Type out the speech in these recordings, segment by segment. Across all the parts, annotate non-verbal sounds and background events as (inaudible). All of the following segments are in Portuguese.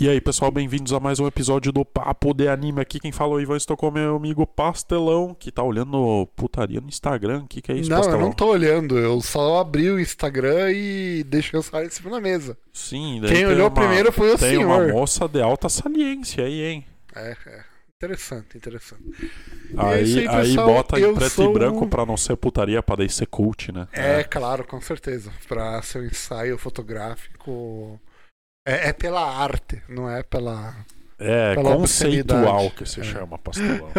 E aí, pessoal, bem-vindos a mais um episódio do Papo de Anime. Aqui quem falou, Ivan, estou com meu amigo Pastelão, que tá olhando putaria no Instagram. O que, que é isso, Não, Pastelão? eu não tô olhando, eu só abri o Instagram e deixei o celular em cima da mesa. Sim, daí Quem tem olhou uma- primeiro foi o Tem senhor. uma moça de alta saliência aí, hein? É, é. Interessante, interessante. Aí, é aí, aí pessoal, bota em preto sou e branco o- pra não ser putaria, pra daí ser cult, né? É, claro, com certeza. Pra seu ensaio fotográfico. É, é pela arte, não é pela. É, Pela conceitual que se É. chama pastelão.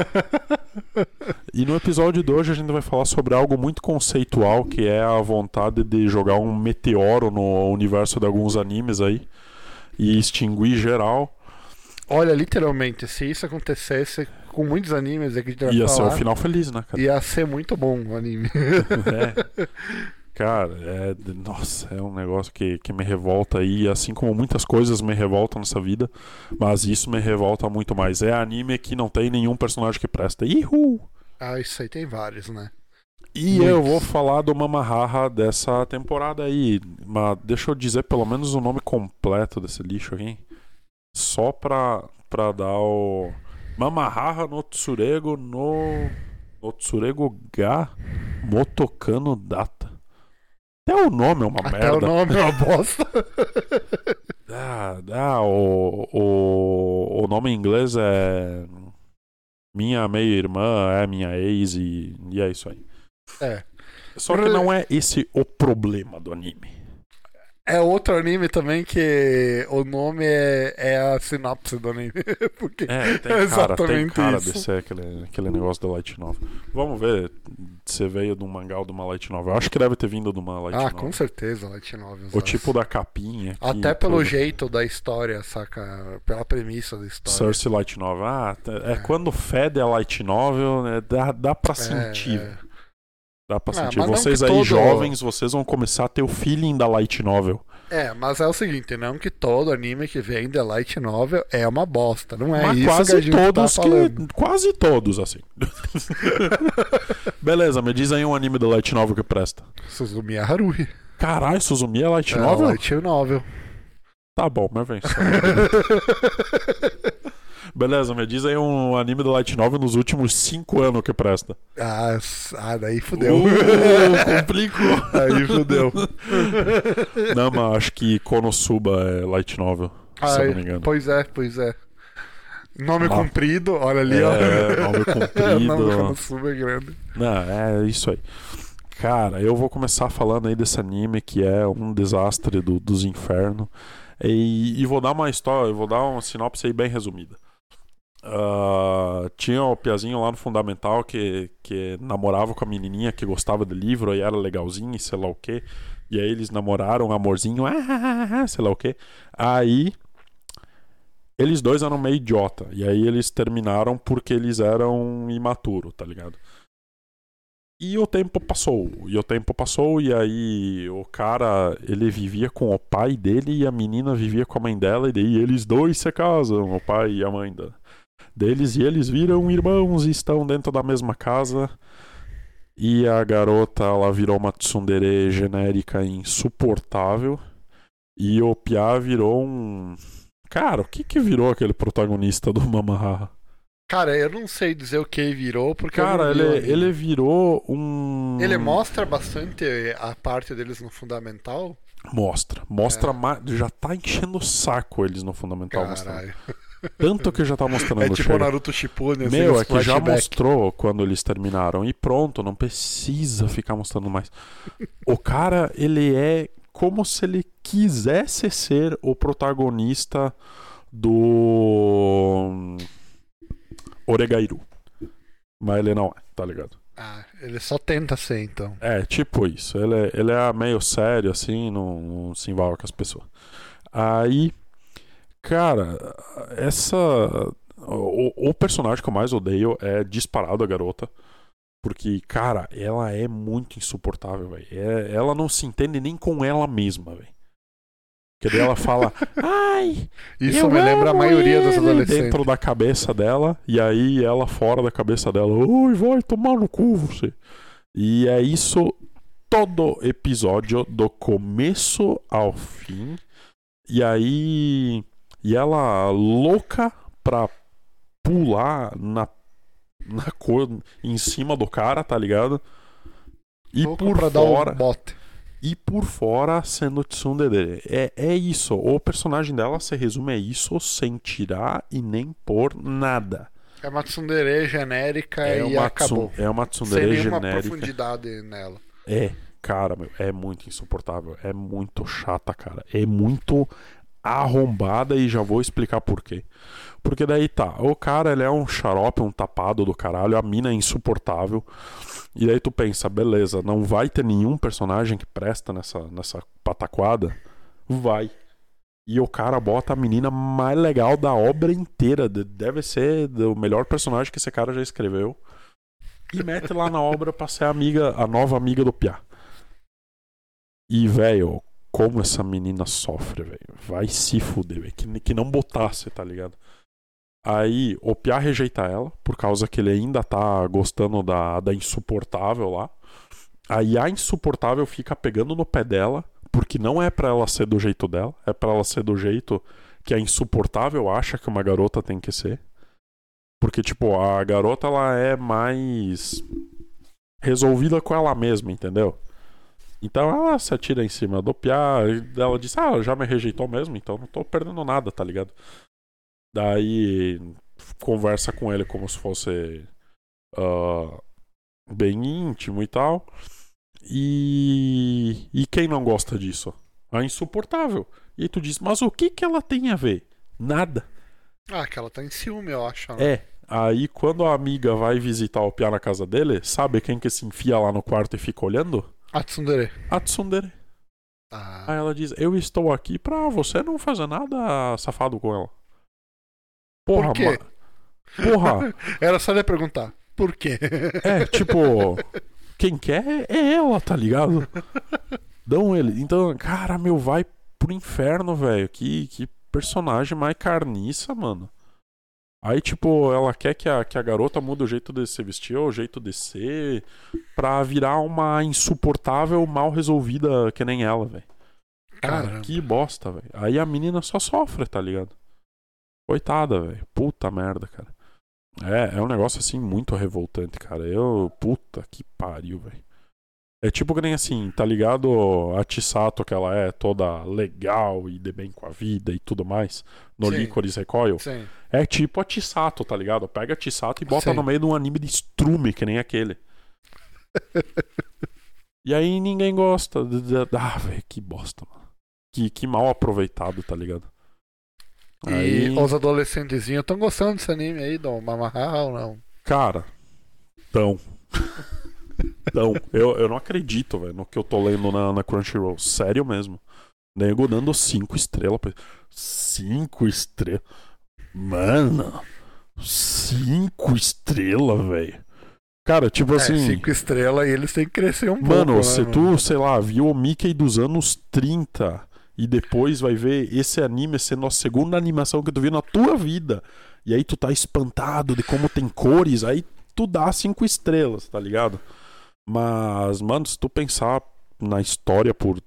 (laughs) e no episódio de hoje a gente vai falar sobre algo muito conceitual, que é a vontade de jogar um meteoro no universo de alguns animes aí e extinguir geral. Olha, literalmente, se isso acontecesse com muitos animes aqui que a gente vai Ia ser falar, o final feliz, né, cara? ia ser muito bom o anime. (laughs) É. (laughs) Cara, é, nossa, é um negócio que, que me revolta aí, assim como muitas coisas me revoltam nessa vida, mas isso me revolta muito mais. É anime que não tem nenhum personagem que presta. Ihu! ah, isso aí tem vários, né? E Muitos. eu vou falar do Mamahaha dessa temporada aí. Mas deixa eu dizer pelo menos o nome completo desse lixo aqui. Só pra, pra dar o. Mamahaha no Tsurego no. No Tsurego ga Motokano Data. Até o nome é uma Até merda. o nome é uma bosta. (laughs) Ah, ah o, o, o nome em inglês é. Minha meia-irmã é minha ex e, e é isso aí. É. Só que não é esse o problema do anime. É outro anime também que o nome é, é a sinopse do anime. (laughs) Porque É, tem É cara, tem cara isso. de ser aquele, aquele negócio da Light Novel. Vamos ver se veio de um mangá ou de uma Light Novel. Eu Acho que deve ter vindo de uma Light Ah, Novel. com certeza, Light Novel. O tipo da capinha. aqui, Até pelo jeito da história, saca? Pela premissa da história. Cersei Light Novel. Ah, é, É. quando fede a Light Novel, né, dá, dá pra sentir. É, é. Dá pra Ah, sentir. Vocês aí todo- jovens, vocês vão começar a ter o feeling da Light Novel. É, mas é o seguinte, não que todo anime que vem da Light Novel é uma bosta. Não é Mas isso que a quase gente todos tá falando. que. Quase todos, assim. (laughs) Beleza, me diz aí um anime da Light Novel que presta. Suzumi Haruhi. Caralho, Suzumi é Light É, Novel? Light Novel. Tá bom, meu vem. (laughs) Beleza, me diz aí um anime da Light Novel nos últimos 5 anos que presta. ah, ah, daí fudeu. Uh, (laughs) complicou. Aí fudeu. Não, mas acho que Konosuba é Light Novel, se eu Ai, não me engano. Pois é, pois é. Nome comprido, olha ali, ó. É, nome (laughs) comprido. nome Konosuba é grande. Não, é isso aí. Cara, eu vou começar falando aí desse anime que é um desastre do- dos infernos. E, e vou dar uma história, vou dar uma sinopse aí bem resumida. Ah, tinha o Piazinho lá no Fundamental que, que namorava com a menininha que gostava do livro, aí era legalzinho e sei lá o que. E aí eles namoraram, amorzinho, ah, ah, ah, sei lá o que. Aí eles dois eram meio idiota. E aí eles terminaram porque eles eram imaturos, tá ligado? E o tempo passou, e o tempo passou, e aí o cara, ele vivia com o pai dele e a menina vivia com a mãe dela, e daí eles dois se casam, o pai e a mãe da- deles, e eles viram irmãos e estão dentro da mesma casa. E a garota, ela virou uma tsundere genérica insuportável, e o Pia virou um... Cara, o que que virou aquele protagonista do Mamaha? Cara, eu não sei dizer o que virou, porque Cara, ele, ele virou um. Ele mostra bastante a parte deles no fundamental. Mostra. Mostra É. mais. Já tá enchendo o saco eles no Fundamental mostrando. (laughs) Tanto que já tá mostrando. É tipo o chega. Naruto Shippuden, assim, Meu, é que já mostrou quando eles terminaram. E pronto, não precisa ficar mostrando mais. O cara, ele é como se ele quisesse ser o protagonista do. Oregairu. Mas ele não é, tá ligado? Ah, ele só tenta ser, então. É, tipo isso. Ele é, ele é meio sério, assim, não, não se envolve com as pessoas. Aí, cara, essa. O, o personagem que eu mais odeio é disparado a garota. Porque, cara, ela é muito insuportável, velho. É, ela não se entende nem com ela mesma, velho. Porque daí ela fala, (laughs) ai, Isso me lembra a maioria ele", adolescentes. Dentro da cabeça dela, e aí ela fora da cabeça dela, oi, vai tomar no cu você. E é isso todo episódio, do começo ao fim. E aí E ela louca pra pular na, na cor em cima do cara, tá ligado? E Louco por pra fora. dar um bote. E por fora sendo tsundere. É, é isso. O personagem dela se resume a isso sem tirar e nem pôr nada. É uma tsundere genérica É e acabou. é uma Sem tsundere nenhuma genérica. profundidade nela. É, cara, meu, é muito insuportável. É muito chata, cara. É muito arrombada e já vou explicar por quê. Porque daí tá, o cara ele é um xarope, um tapado do caralho, a mina é insuportável. E daí tu pensa, beleza, não vai ter nenhum personagem que presta nessa, nessa pataquada? Vai. E o cara bota a menina mais legal da obra inteira. de- Deve ser o melhor personagem que esse cara já escreveu. E mete lá na obra pra ser a amiga, a nova amiga do Piá. E, velho, como essa menina sofre, velho. Vai se fuder, velho. Que, que não botasse, tá ligado? Aí o Piá rejeita ela, por causa que ele ainda tá gostando da, da insuportável lá. Aí a insuportável fica pegando no pé dela, porque não é pra ela ser do jeito dela, é pra ela ser do jeito que a insuportável acha que uma garota tem que ser. Porque, tipo, a garota ela é mais resolvida com ela mesma, entendeu? Então ela se atira em cima do Piá, e ela diz, ah, já me rejeitou mesmo, então não tô perdendo nada, tá ligado? Daí conversa com ele como se fosse ah, bem íntimo e tal. E, e quem não gosta disso? A insuportável. E tu diz, mas o que que ela tem a ver? Nada. Ah, que ela tá em ciúme, eu acho. né? É. Aí quando a amiga vai visitar o Piá na casa dele, sabe quem que se enfia lá no quarto e fica olhando? A tsundere. A Tsundere. Ah, Aí ela diz: Eu estou aqui pra você não fazer nada safado com ela. Porra, Por quê? ma- Porra, (laughs) Era só lhe perguntar. Por quê? (laughs) é tipo. Quem quer é ela, tá ligado? (laughs) Dão ele. Então, cara, meu, vai pro inferno, velho. Que, que personagem mais carniça, mano. Aí, tipo, ela quer que a, que a garota mude o jeito de se vestir, o jeito de ser, pra virar uma insuportável, mal resolvida que nem ela, velho. Cara, que bosta, velho. Aí a menina só sofre, tá ligado? Coitada, velho. Puta merda, cara. É, é um negócio assim muito revoltante, cara. Eu, puta que pariu, velho. É tipo que nem assim, tá ligado a Chisato que ela é toda legal e de bem com a vida e tudo mais, no Sim. Licorice Recoil. Sim. É tipo a Chisato, tá ligado? Pega a Chisato e bota Sim. no meio de um anime de estrume, que nem aquele. (laughs) e aí ninguém gosta. Ah, velho, que bosta, mano. Que, que mal aproveitado, tá ligado? E Aí, os adolescentezinhos estão gostando desse anime aí, do Mamaha ou não? cara, tão. (laughs) tão. Eu, eu não acredito, velho, no que eu tô lendo na, na Crunchyroll. Sério mesmo. Nego dando cinco estrelas. pra- Cinco estrelas. Mano. Cinco estrelas, velho. Cara, tipo assim. é, cinco estrelas e eles têm que crescer um Mano, pouco. se né, tu, sei lá, viu o Mickey dos anos 30 e depois vai ver esse anime sendo a segunda animação que tu viu na tua vida, e aí tu tá espantado de como tem cores, aí tu dá cinco estrelas, tá ligado? Mas, mano, se tu pensar na história por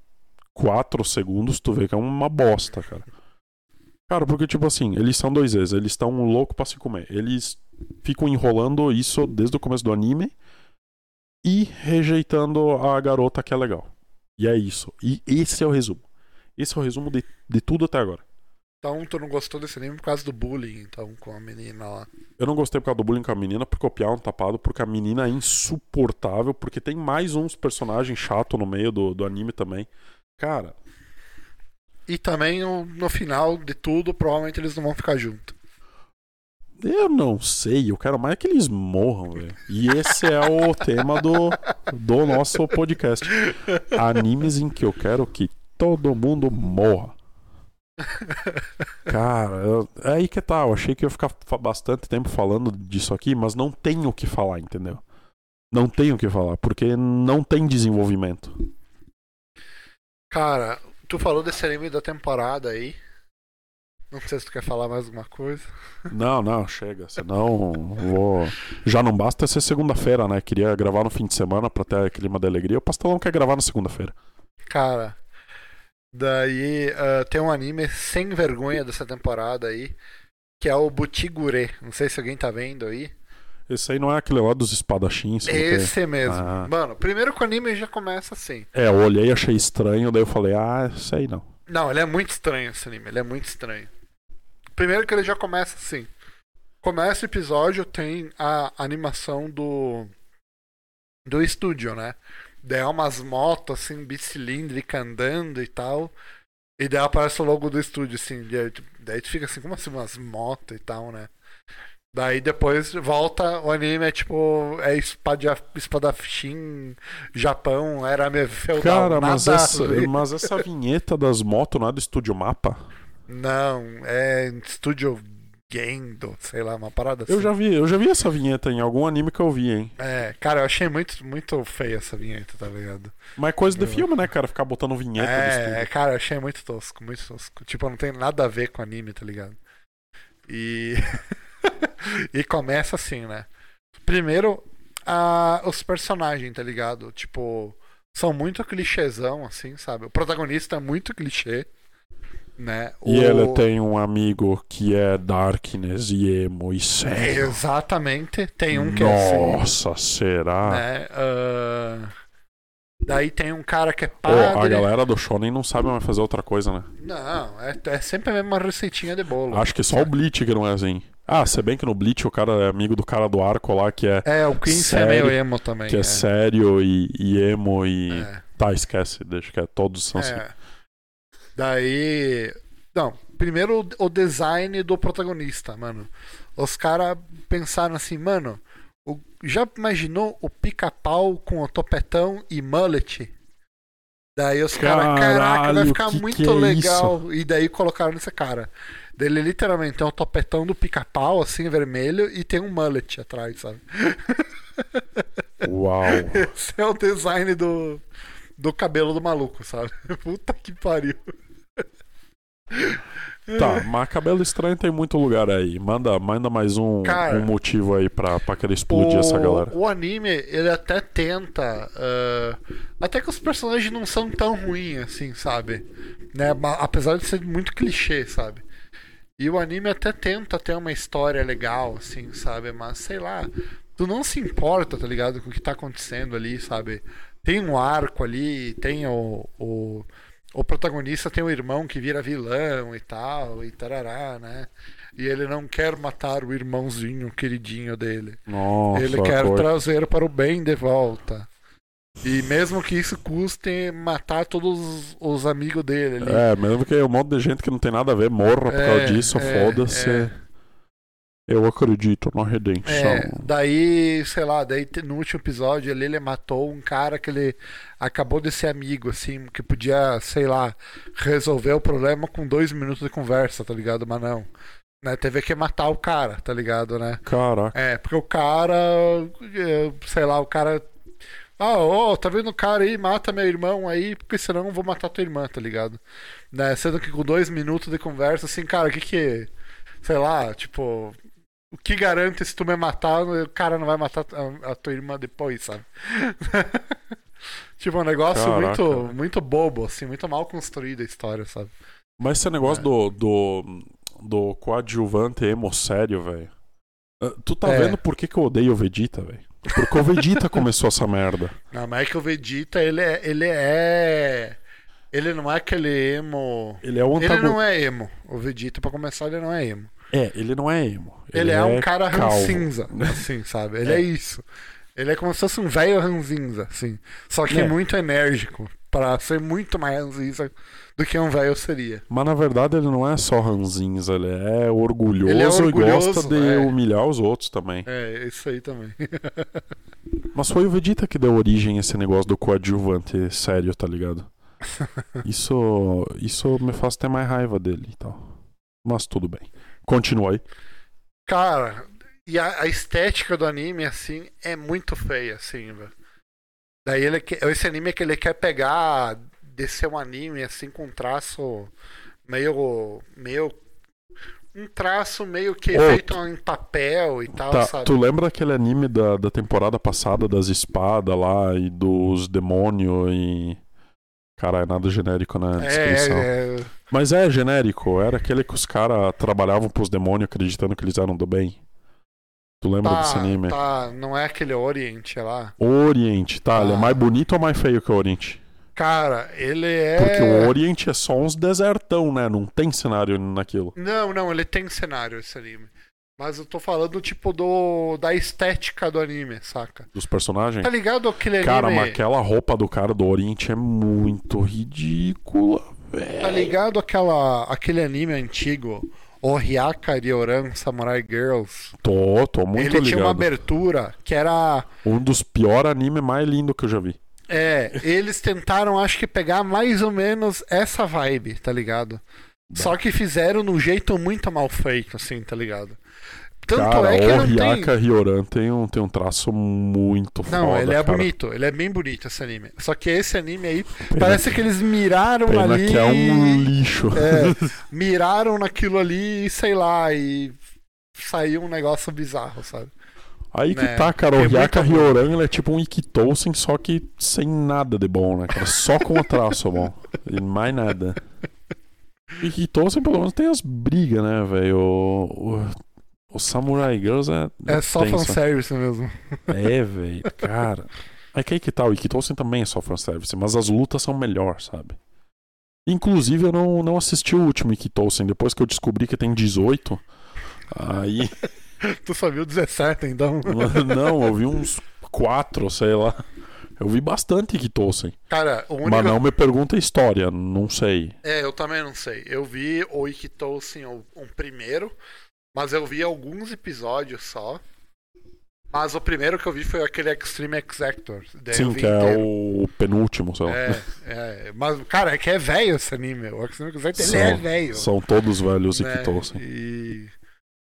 quatro segundos, tu vê que é uma bosta, cara. Cara, porque, tipo assim, eles são dois vezes, eles estão loucos pra se comer. Eles ficam enrolando isso desde o começo do anime e rejeitando a garota que é legal. E é isso. E esse é o resumo. Esse é o resumo de, de tudo até agora. Então tu não gostou desse anime por causa do bullying, então, com a menina lá. Eu não gostei por causa do bullying com a menina, por copiar um tapado, porque a menina é insuportável, porque tem mais uns personagens chato no meio do, do anime também. Cara, E também no, no final de tudo, provavelmente eles não vão ficar juntos. eu não sei, eu quero mais que eles morram, velho. E esse é o (laughs) tema do, do nosso podcast. Animes em que eu quero que todo mundo morra. (laughs) Cara, eu- é aí que tá. Eu achei que ia ficar bastante tempo falando disso aqui, mas não tenho o que falar, entendeu? Não tenho o que falar, porque não tem desenvolvimento. Cara, tu falou desse anime da temporada aí. Não sei se tu quer falar mais alguma coisa. (laughs) Não, não, chega. Senão vou. Já não basta ser segunda-feira, né? Queria gravar no fim de semana pra ter clima de alegria. O pastelão quer gravar na segunda-feira. Cara, Daí uh, tem um anime sem vergonha dessa temporada aí, que é o Butigure. Não sei se alguém tá vendo aí. Esse aí não é aquele lá dos espadachins? Esse que... mesmo. Ah. Mano, primeiro que o anime já começa assim. É, eu olhei, achei estranho, daí eu falei, ah, sei não. Não, ele é muito estranho esse anime, ele é muito estranho. Primeiro que ele já começa assim. Começa o episódio, tem a animação do. do estúdio, né? Daí é umas motos assim, bicilíndrica andando e tal. E daí aparece o logo do estúdio, assim. Daí tu fica assim, como assim, umas motos e tal, né? Daí depois volta o anime, é tipo, é espada, espadachim, Japão, era feudal. Cara, mas essa, mas essa vinheta das motos não é do Estúdio Mapa? Não, é Estúdio Gendo, sei lá, uma parada assim. Eu já vi, eu já vi essa vinheta em algum anime que eu vi, hein? É, cara, eu achei muito, muito feia essa vinheta, tá ligado? Mas é coisa de filme, né, cara? Ficar botando vinheta É, cara, eu achei muito tosco, muito tosco. Tipo, não tem nada a ver com anime, tá ligado? E. (laughs) e começa assim, né? Primeiro, a, os personagens, tá ligado? Tipo, são muito clichêzão, assim, sabe? O protagonista é muito clichê. Né? E o... ele tem um amigo que é Darkness e emo e sério. Exatamente. Tem um que Nossa, é Nossa, será? Né? Uh... Daí tem um cara que é padre. Oh, a galera do Shonen não sabe mais fazer outra coisa, né? Não, é, é sempre a mesma receitinha de bolo. Acho que só o Bleach que não é assim. Ah, se bem que no Bleach o cara é amigo do cara do arco lá que é. É, o Quincy é meio emo também. Que é, é sério e, e, emo e. É. Tá, esquece, deixa que é, todos são assim. É. Daí. Não, primeiro o design do protagonista, mano. Os caras pensaram assim, mano, o... já imaginou o pica-pau com o topetão e mullet? Daí os caras, caraca, vai ficar muito legal. Isso? E daí colocaram nesse cara. Dele literalmente tem um topetão do pica-pau, assim, vermelho, e tem um mullet atrás, sabe? (laughs) Uau! Esse é o design do, do cabelo do maluco, sabe? (laughs) Puta que pariu. Tá, mas cabelo estranho tem muito lugar aí. Manda, manda mais um, Cara, um motivo aí pra, pra querer explodir o, essa galera. O anime, ele até tenta. Uh, até que os personagens não são tão ruins assim, sabe? Né? Apesar de ser muito clichê, sabe? E o anime até tenta ter uma história legal, assim, sabe? Mas sei lá, tu não se importa, tá ligado? Com o que tá acontecendo ali, sabe? Tem um arco ali, tem o, o, o protagonista tem um irmão que vira vilão e tal, e tarará, né? E ele não quer matar o irmãozinho queridinho dele. Nossa, ele quer trazer para o bem de volta. E mesmo que isso custe matar todos os amigos dele ali. É, mesmo que um monte de gente que não tem nada a ver morra por é, causa disso, é, foda-se. É. Eu acredito na redenção. É, daí, sei lá, daí no último episódio ali ele matou um cara que ele acabou de ser amigo, assim, que podia, sei lá, resolver o problema com dois minutos de conversa, tá ligado? Mas não. Né, teve que matar o cara, tá ligado, né? Caraca. É, porque o cara, sei lá, o cara ah, ó, oh, tá vendo o cara aí, mata meu irmão aí, porque senão eu vou matar tua irmã, tá ligado? Né? Sendo que com dois minutos de conversa, assim, cara, o que que. Sei lá, tipo. O que garante se tu me matar, o cara não vai matar a, a tua irmã depois, sabe? (laughs) tipo, um negócio muito, muito bobo, assim, muito mal construído a história, sabe? Mas esse negócio é. do, do, do coadjuvante emo sério, velho. Ah, tu tá é. vendo por que, que eu odeio o Vegeta, velho? Porque o Vegeta (laughs) começou essa merda. Não, mas é que o Vegeta, ele é. Ele é. Ele não é aquele emo. Ele é o antagon... Ele não é emo. O Vegeta, pra começar, ele não é emo. É, ele não é emo. Ele, ele é, é, um cara rancinza, (laughs) assim, sabe? Ele é. é. isso. Ele é como se fosse um velho ranzinza, assim. Só que é. muito enérgico. Pra ser muito mais ranzinza do que um velho seria. Mas na verdade ele não é só ranzinza, ele é orgulhoso, ele é orgulhoso e gosta de é. humilhar os outros também. É, isso aí também. (laughs) Mas foi o Vegeta que deu origem a esse negócio do coadjuvante sério, tá ligado? (laughs) Isso, isso me faz ter mais raiva dele e tal. Mas tudo bem. Continua aí. Cara, e a, a estética do anime, assim, é muito feia, assim, velho. Daí ele, esse anime é que ele quer pegar descer um anime assim com um traço meio. meio. Um traço meio que oh, feito em papel e tal, tá, sabe? Tu lembra aquele anime da, da temporada passada das espadas lá e dos demônios e. Caralho, nada genérico na É, descrição. é, Mas é genérico, era aquele que os caras trabalhavam pros demônios acreditando que eles eram do bem. Tu lembra desse tá, anime? tá, não é aquele Oriente lá. Oriente, tá? Ele é Ah. mais bonito ou mais feio que o Oriente? Cara, ele é. Porque o Oriente é só uns desertão, né? Não tem cenário naquilo. Não, não, ele tem cenário esse anime. Mas eu tô falando, tipo, do da estética do anime, saca? Dos personagens. Tá ligado aquele anime? Cara, mas aquela roupa do cara do Oriente é muito ridícula. Tá ligado aquela, aquele anime antigo, o Hyaka Ryoran Samurai Girls? Tô, tô muito ele ligado. tinha uma abertura que era. Um dos piores animes mais lindos que eu já vi. É, eles tentaram, acho que, pegar mais ou menos essa vibe, tá ligado? Só que fizeram num jeito muito mal feito, assim, tá ligado? Tanto cara, é que o não tem. Hyaka Ryoran tem um, tem um traço muito Não, foda, ele é cara. bonito, ele é bem bonito esse anime. Só que esse anime aí, parece que eles miraram Pena ali. que é um lixo. É, (laughs) miraram naquilo ali e sei lá, e saiu um negócio bizarro, sabe? Aí que né? tá, cara, o Hyaka ruim. Ryoran ele é tipo um Ikitosen, só que sem nada de bom, né, cara? Só com o traço bom. (laughs) E mais nada. Ikitosen pelo menos tem as brigas, né, velho? O, o, o Samurai Girls é. É só tenso. fanservice mesmo. É, velho, cara. É que aí que tá, o Ikitosen também é só fanservice, mas as lutas são melhores, sabe? Inclusive, eu não, não assisti o último Ikitosen, depois que eu descobri que tem 18. Aí. (laughs) tu só viu 17, então. não, eu vi uns 4, sei lá. Eu vi bastante Ikitosen. Cara, o único. Mas não me pergunta a história, não sei. É, eu também não sei. Eu vi o Ikitosen, o um primeiro, mas eu vi alguns episódios só. Mas o primeiro que eu vi foi aquele Extreme Exactor. Sim, que é inteiro. o penúltimo, sei lá. É, é. Mas, cara, é que é velho esse anime. O Extreme Exactor, ele São- é velho. São todos velhos né? Ikitosen. E...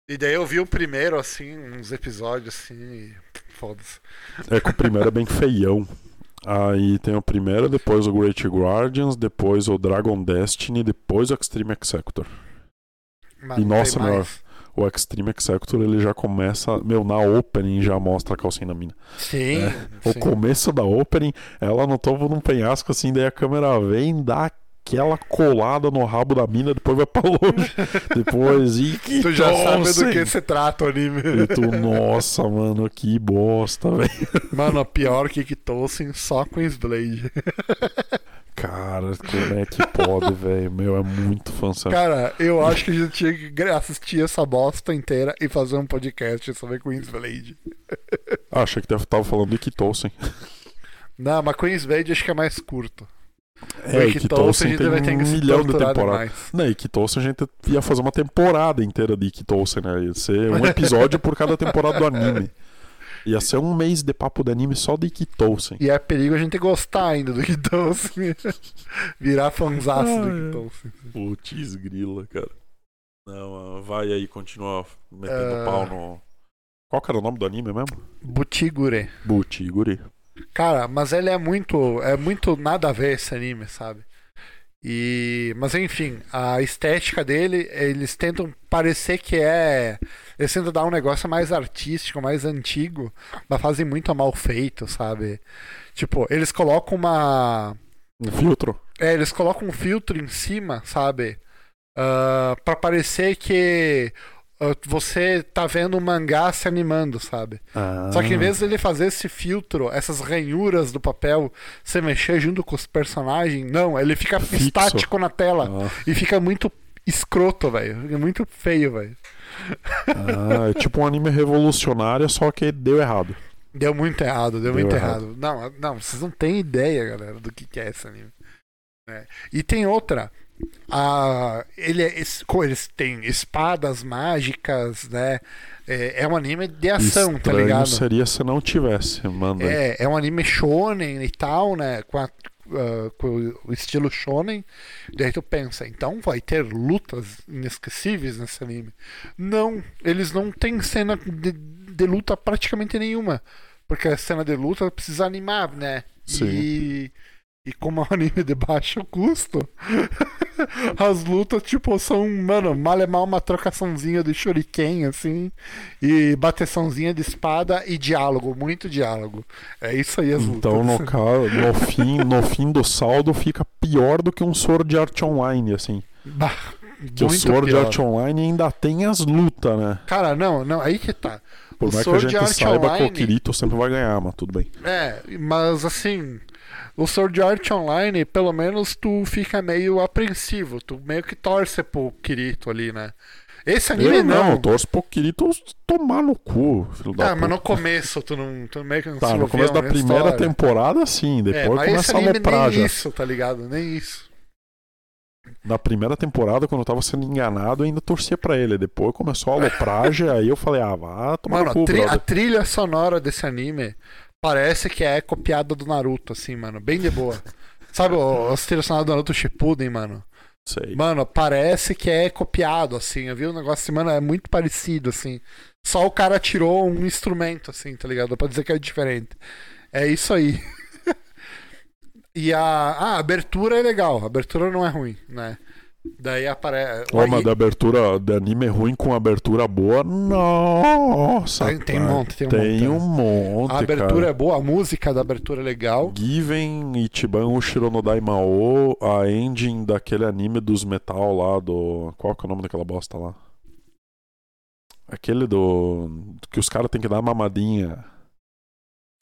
e daí eu vi o primeiro, assim, uns episódios, assim, e... Foda-se. É que o primeiro é bem (laughs) feião. Aí tem o primeiro, depois o Great Guardians, depois o Dragon Destiny, depois o Extreme Executor. Mas E nossa, mais. O Extreme Executor ele já começa, meu, na opening já mostra a calcinha da mina. Sim, O sim. começo da opening, ela no topo de um penhasco assim, daí a câmera vem, dá aquela colada no rabo da mina, depois vai pra longe. (laughs) depois, e que Tu já sabe do que se trata o anime. E tu, nossa, mano, que bosta, velho. Mano, pior que Kitosen só com Blade. (laughs) Cara, como é que pode, (laughs) velho? Meu, é muito fanservice. Cara, eu acho que a gente tinha que assistir essa bosta inteira e fazer um podcast sobre Queensblade. Ah, achei que tava falando de Ikitosen. Não, mas Queensblade acho que é mais curto. É, a gente vai ter que um milhão de temporadas. Não, Ikitosen a gente ia fazer uma temporada inteira de Ikitosen, né? Ia ser um episódio por cada temporada do anime. (laughs) Ia ser um mês de papo de anime só de Ikitosen. E é perigo a gente gostar ainda do Kitosen. (laughs) Virar fanzaço Ah, do é. Kitosen. Putz, grila, cara. Não, ah, vai aí, continua metendo Ah. pau no. Qual que era o nome do anime mesmo? Butigure. Butiguri. Cara, mas ele é muito. É muito nada a ver esse anime, sabe? E. Mas enfim, a estética dele, eles tentam parecer que é. Eles tentam dar um negócio mais artístico, mais antigo, mas fazem muito mal feito, sabe? Tipo, eles colocam uma. Um filtro? É, eles colocam um filtro em cima, sabe? Ah, pra parecer que ah, você tá vendo um mangá se animando, sabe? Ah. Só que em vez dele fazer esse filtro, essas ranhuras do papel se mexer junto com os personagens, não, ele fica Fixo. estático na tela e fica muito escroto, velho. Fica muito feio, velho. ah, é tipo um anime revolucionário, só que deu errado. Deu muito errado, deu, Deu muito errado. errado. Não, não, vocês não têm ideia, galera, do que, que é esse anime. É. E tem outra. A, ele é, eles têm espadas mágicas, né? É, é um anime de ação, tá Estranho ligado? seria se não tivesse, aí. É, é um anime shonen e tal, né? Com, a- ah, com o estilo shonen. Daí tu pensa, então vai ter lutas inesquecíveis nesse anime. Não, eles não têm cena de, de luta praticamente nenhuma. Porque a cena de luta precisa animar, né? Sim. E, e como é um anime de baixo custo, (laughs) As lutas, tipo, são, mano, mal é mal uma trocaçãozinha de shuriken, assim, e bateçãozinha de espada e diálogo, muito diálogo. É isso aí as lutas. Então, no, (laughs) no, fim, no fim do saldo, fica pior do que um Sword Art Online, assim. Bah, Que o Sword pior. Art Online ainda tem as lutas, né? Cara, não, não, aí que tá. Por O mais que a Sword gente Art saiba que o Online- Kirito sempre vai ganhar, mas tudo bem. É, mas assim, o Sword Art Online, pelo menos tu fica meio apreensivo, tu meio que torce pro Kirito ali, né? Esse anime Eu não, não. eu torço pro Kirito tomar no cu, filho da Ah, mas no começo tu não, tu meio que não Tá, no começo da primeira história. temporada, sim. É, Depois esse começa a aloprar nem já. isso, tá ligado? Nem isso. Na primeira temporada, quando eu tava sendo enganado, eu ainda torcia pra ele. Depois começou a aloprar, já, aí eu falei, ah, vá tomar Mano, no cu, a, tri- a brother. trilha sonora desse anime parece que é copiada do Naruto, assim, mano. Bem de boa. Sabe o- as trilhas sonoras do Naruto Shippuden, mano? Sei. Mano, parece que é copiado, assim. Eu vi um negócio assim, mano, é muito parecido, assim. Só o cara tirou um instrumento, assim, tá ligado? Pra dizer que é diferente. É isso aí. (laughs) e a, ah, a abertura é legal. A abertura não é ruim, né? Daí aparece. Ô, mas da abertura de anime ruim com abertura boa, nossa. Tem- tem um monte, tem um Tem monte, um monte, A abertura cara. é boa, a música da abertura é legal. Given Ichiban Ushiro no Daimao, a engine daquele anime dos metal lá do. Qual que é o nome daquela bosta lá? Aquele do. que os caras têm que dar mamadinha.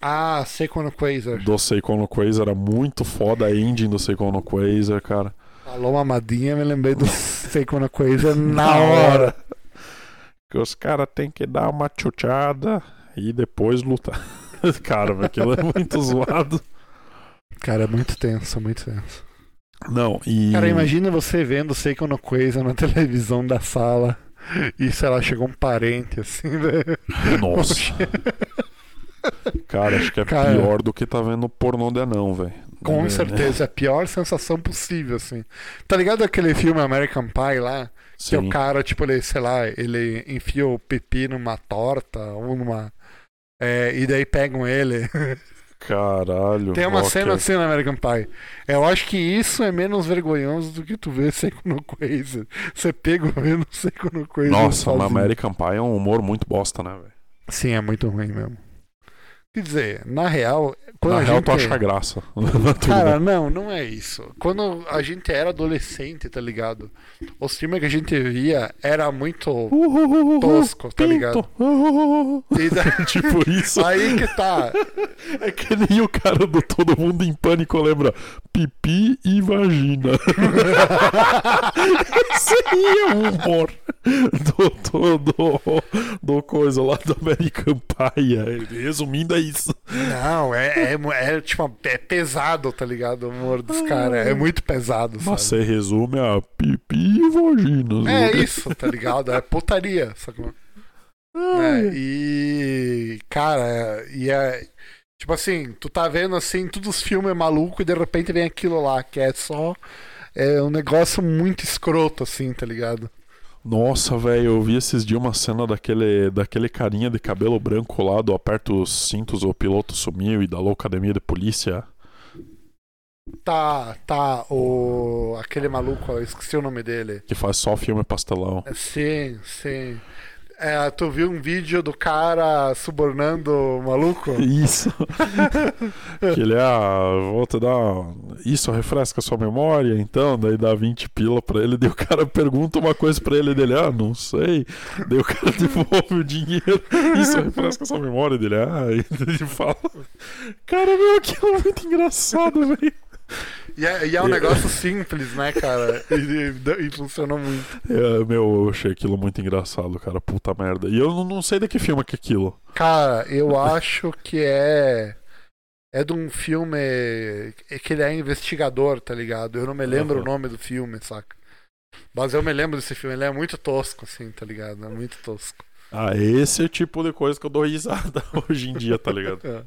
Ah, Seiko no Quasar. Do Seikon no Quasar era muito foda a engine do Seikon no Quasar, cara. Falou mamadinha, me lembrei do (laughs) Seiko no Quasar na hora. Que os caras têm que dar uma chuchada e depois lutar. (laughs) cara, aquilo é muito zoado. Cara, é muito tenso, muito tenso. Não, e. Cara, imagina você vendo Seiko no Quasar na (laughs) televisão da sala e, sei lá, chegou um parente assim, velho. Nossa. Cara, acho que é Cara. pior do que tá vendo pornô de anão, velho. Com É, certeza, é a pior sensação possível, assim. Tá ligado aquele filme American Pie lá? Que Sim. o cara, tipo, ele, sei lá, ele enfia o pipi numa torta ou numa. É, e daí pegam ele. (laughs) Caralho. Tem uma cena assim no American Pie. Eu acho que isso é menos vergonhoso do que tu ver seco no Quasar. Você pega vendo seco no Quasar. Nossa, sozinho. American Pie é um humor muito bosta, né, velho? Sim, é muito ruim mesmo. Quer dizer, na real, quando Na a real, gente. tu acha graça. (laughs) Tudo Cara, não, não é isso. Quando a gente era adolescente, tá ligado? Os filmes que a gente via era muito tosco, tá ligado? (laughs) E da- tipo isso. Aí que tá. (laughs) É que nem o cara do Todo Mundo em Pânico lembra pipi e vagina. Esse aí é o humor do, do, do, do coisa lá do American Pie. É, Resumindo, é isso. Não, é, é, é, tipo, é pesado, tá ligado? O humor dos caras. É muito pesado, Mas sabe? você resume a pipi e vagina. É isso, tá ligado? É putaria, sacou? É, e. Cara, e é. Tipo assim, tu tá vendo assim, todos os filmes malucos e de repente vem aquilo lá, que é só. É um negócio muito escroto, assim, tá ligado? Nossa, velho, eu vi esses dias uma cena daquele, daquele carinha de cabelo branco lá do aperta os cintos, o piloto sumiu e da loucademia de polícia. Tá, tá, o. aquele maluco, eu esqueci o nome dele. Que faz só filme pastelão. É, Sim, sim. É, tu viu um vídeo do cara subornando o maluco? Isso. (laughs) que ele, ah, vou te dar. Isso refresca sua memória, então. Daí dá 20 pila pra ele. Daí o cara pergunta uma coisa pra ele dele, ah, não sei. Daí o cara (laughs) devolve o dinheiro. Isso refresca sua memória dele, ah. E (laughs) ele fala. Cara, meu, aquilo é muito engraçado, velho. E é, e é um negócio simples, né, cara? E, e- e funcionou muito. É, meu, eu achei aquilo muito engraçado, cara. Puta merda. E eu não, sei de que filme que é aquilo. Cara, eu acho que é. É de um filme que ele é investigador, tá ligado? Eu não me lembro Aham. o nome do filme, saca? Mas eu me lembro desse filme, ele é muito tosco, assim, tá ligado? É muito tosco. Ah, esse é o tipo de coisa que eu dou risada (laughs) hoje em dia, tá ligado? É.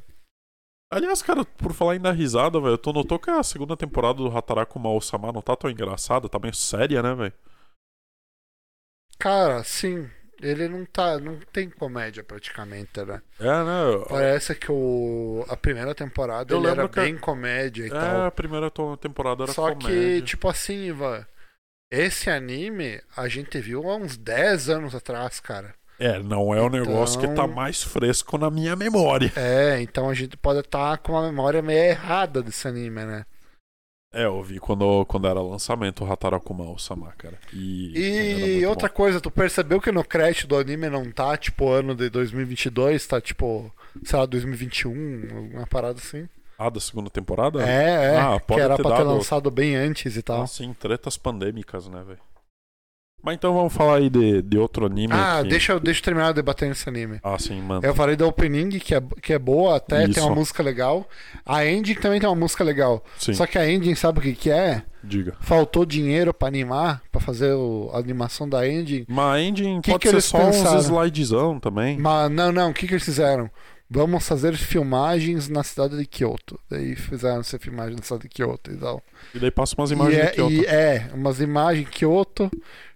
Aliás, cara, por falar dar risada, velho, tu notou que a segunda temporada do Hataraku Mao-sama não tá tão engraçada, tá meio séria, né, velho? Cara, sim, ele não tá. não tem comédia praticamente, né? É, né? Parece que o, a primeira temporada Eu ele era bem comédia e É, tal. a primeira temporada era Só comédia. que, tipo assim, Ivan, Esse anime a gente viu há uns 10 anos atrás, cara. É, não é um negócio que tá Então- mais fresco na minha memória. (laughs) É, então a gente pode estar com a memória meio errada desse anime, né? É, eu vi quando, quando era lançamento o Hatarakuma Osama, cara. E, E outra bom. coisa, tu percebeu que no crédito do anime não tá, tipo, ano de 2022, tá, tipo, sei lá, 2021, uma parada assim? Ah, da segunda temporada? É, é, Ah, que pode era ter pra ter dado- lançado bem antes e tal. Ah, sim, tretas pandêmicas, né, velho? Mas então vamos falar aí de, de outro anime. Ah, que- deixa, eu- deixa eu terminar de debater nesse anime. Ah, sim, mano. Eu falei da opening, que é, que é boa, até tem Isso. uma música legal. A ending também tem uma música legal. Sim, Só que a ending, sabe o que, que é? diga. Faltou dinheiro pra animar, pra fazer o- a animação da ending. Mas a engine Que pode que ser eles só pensaram? uns slidezão também. Mas não, não, o que, que eles fizeram? Vamos fazer filmagens na cidade de Kyoto. Daí fizeram essa filmagem na cidade de Kyoto e tal. E daí passa umas E imagens é, de Kyoto. e é, umas imagens Kyoto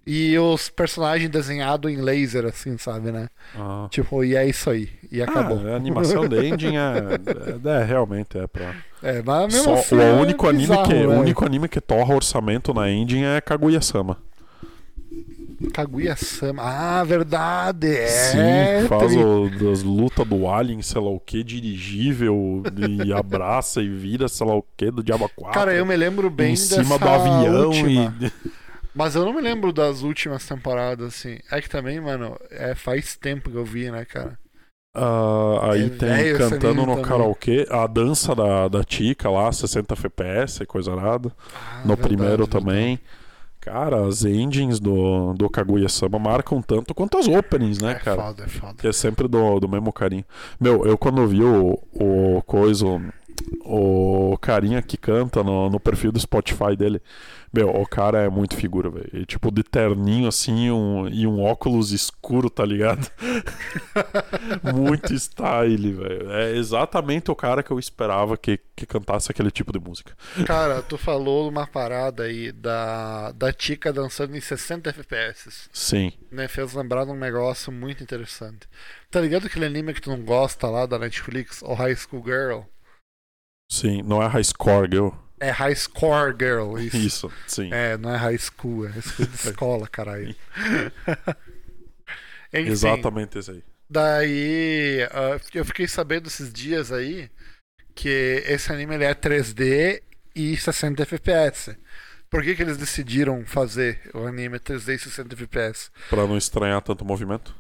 e os personagens desenhados em laser, assim, sabe, né? Ah. Tipo, e é isso aí. E acabou. Ah, a animação da engine é, é, é, realmente é pra. É, mas mesmo Só, assim o, é único anime bizarro, que, o né? único anime que torra orçamento na engine é Kaguya-sama. Kaguya-sama. Ah, verdade. É, Sim, faz o, das lutas do Alien, sei lá o que, dirigível, e (laughs) abraça e vira, sei lá o que, do Diabo 4. Cara, eu me lembro bem em cima dessa do avião última. e. (laughs) Mas eu não me lembro das últimas temporadas, assim. É que também, mano, é, faz tempo que eu vi, né, cara? Ah, aí É tem cantando no também. karaokê, a dança da, da Tika lá, 60 FPS, coisa arada. Ah, no verdade, primeiro verdade. também. Cara, as engines do, do Kaguya-sama marcam tanto quanto as openings, né, É cara? foda, é foda. Que é sempre do, do mesmo carinho. Meu, eu quando vi o, o coisa, o carinha que canta no, no perfil do Spotify dele, meu, o cara é muito figura, velho. Tipo, de terninho assim um, e um óculos escuro, tá ligado? (laughs) muito style, velho. É exatamente o cara que eu esperava que, que cantasse aquele tipo de música. Cara, tu falou uma parada aí da, da Tika dançando em 60 FPS. Sim. Né? Fez lembrar de um negócio muito interessante. Tá ligado aquele anime que tu não gosta lá da Netflix, o High School Girl? Sim, não é high score, girl. É High Score Girl, isso. Isso, sim. É, não é high school, é high school de escola, caralho. (laughs) Enfim, Exatamente isso aí. Daí, ah, eu fiquei sabendo esses dias aí que esse anime ele é 3D e 60 FPS. Por que, que eles decidiram fazer o anime 3D e 60 FPS? Pra não estranhar tanto movimento.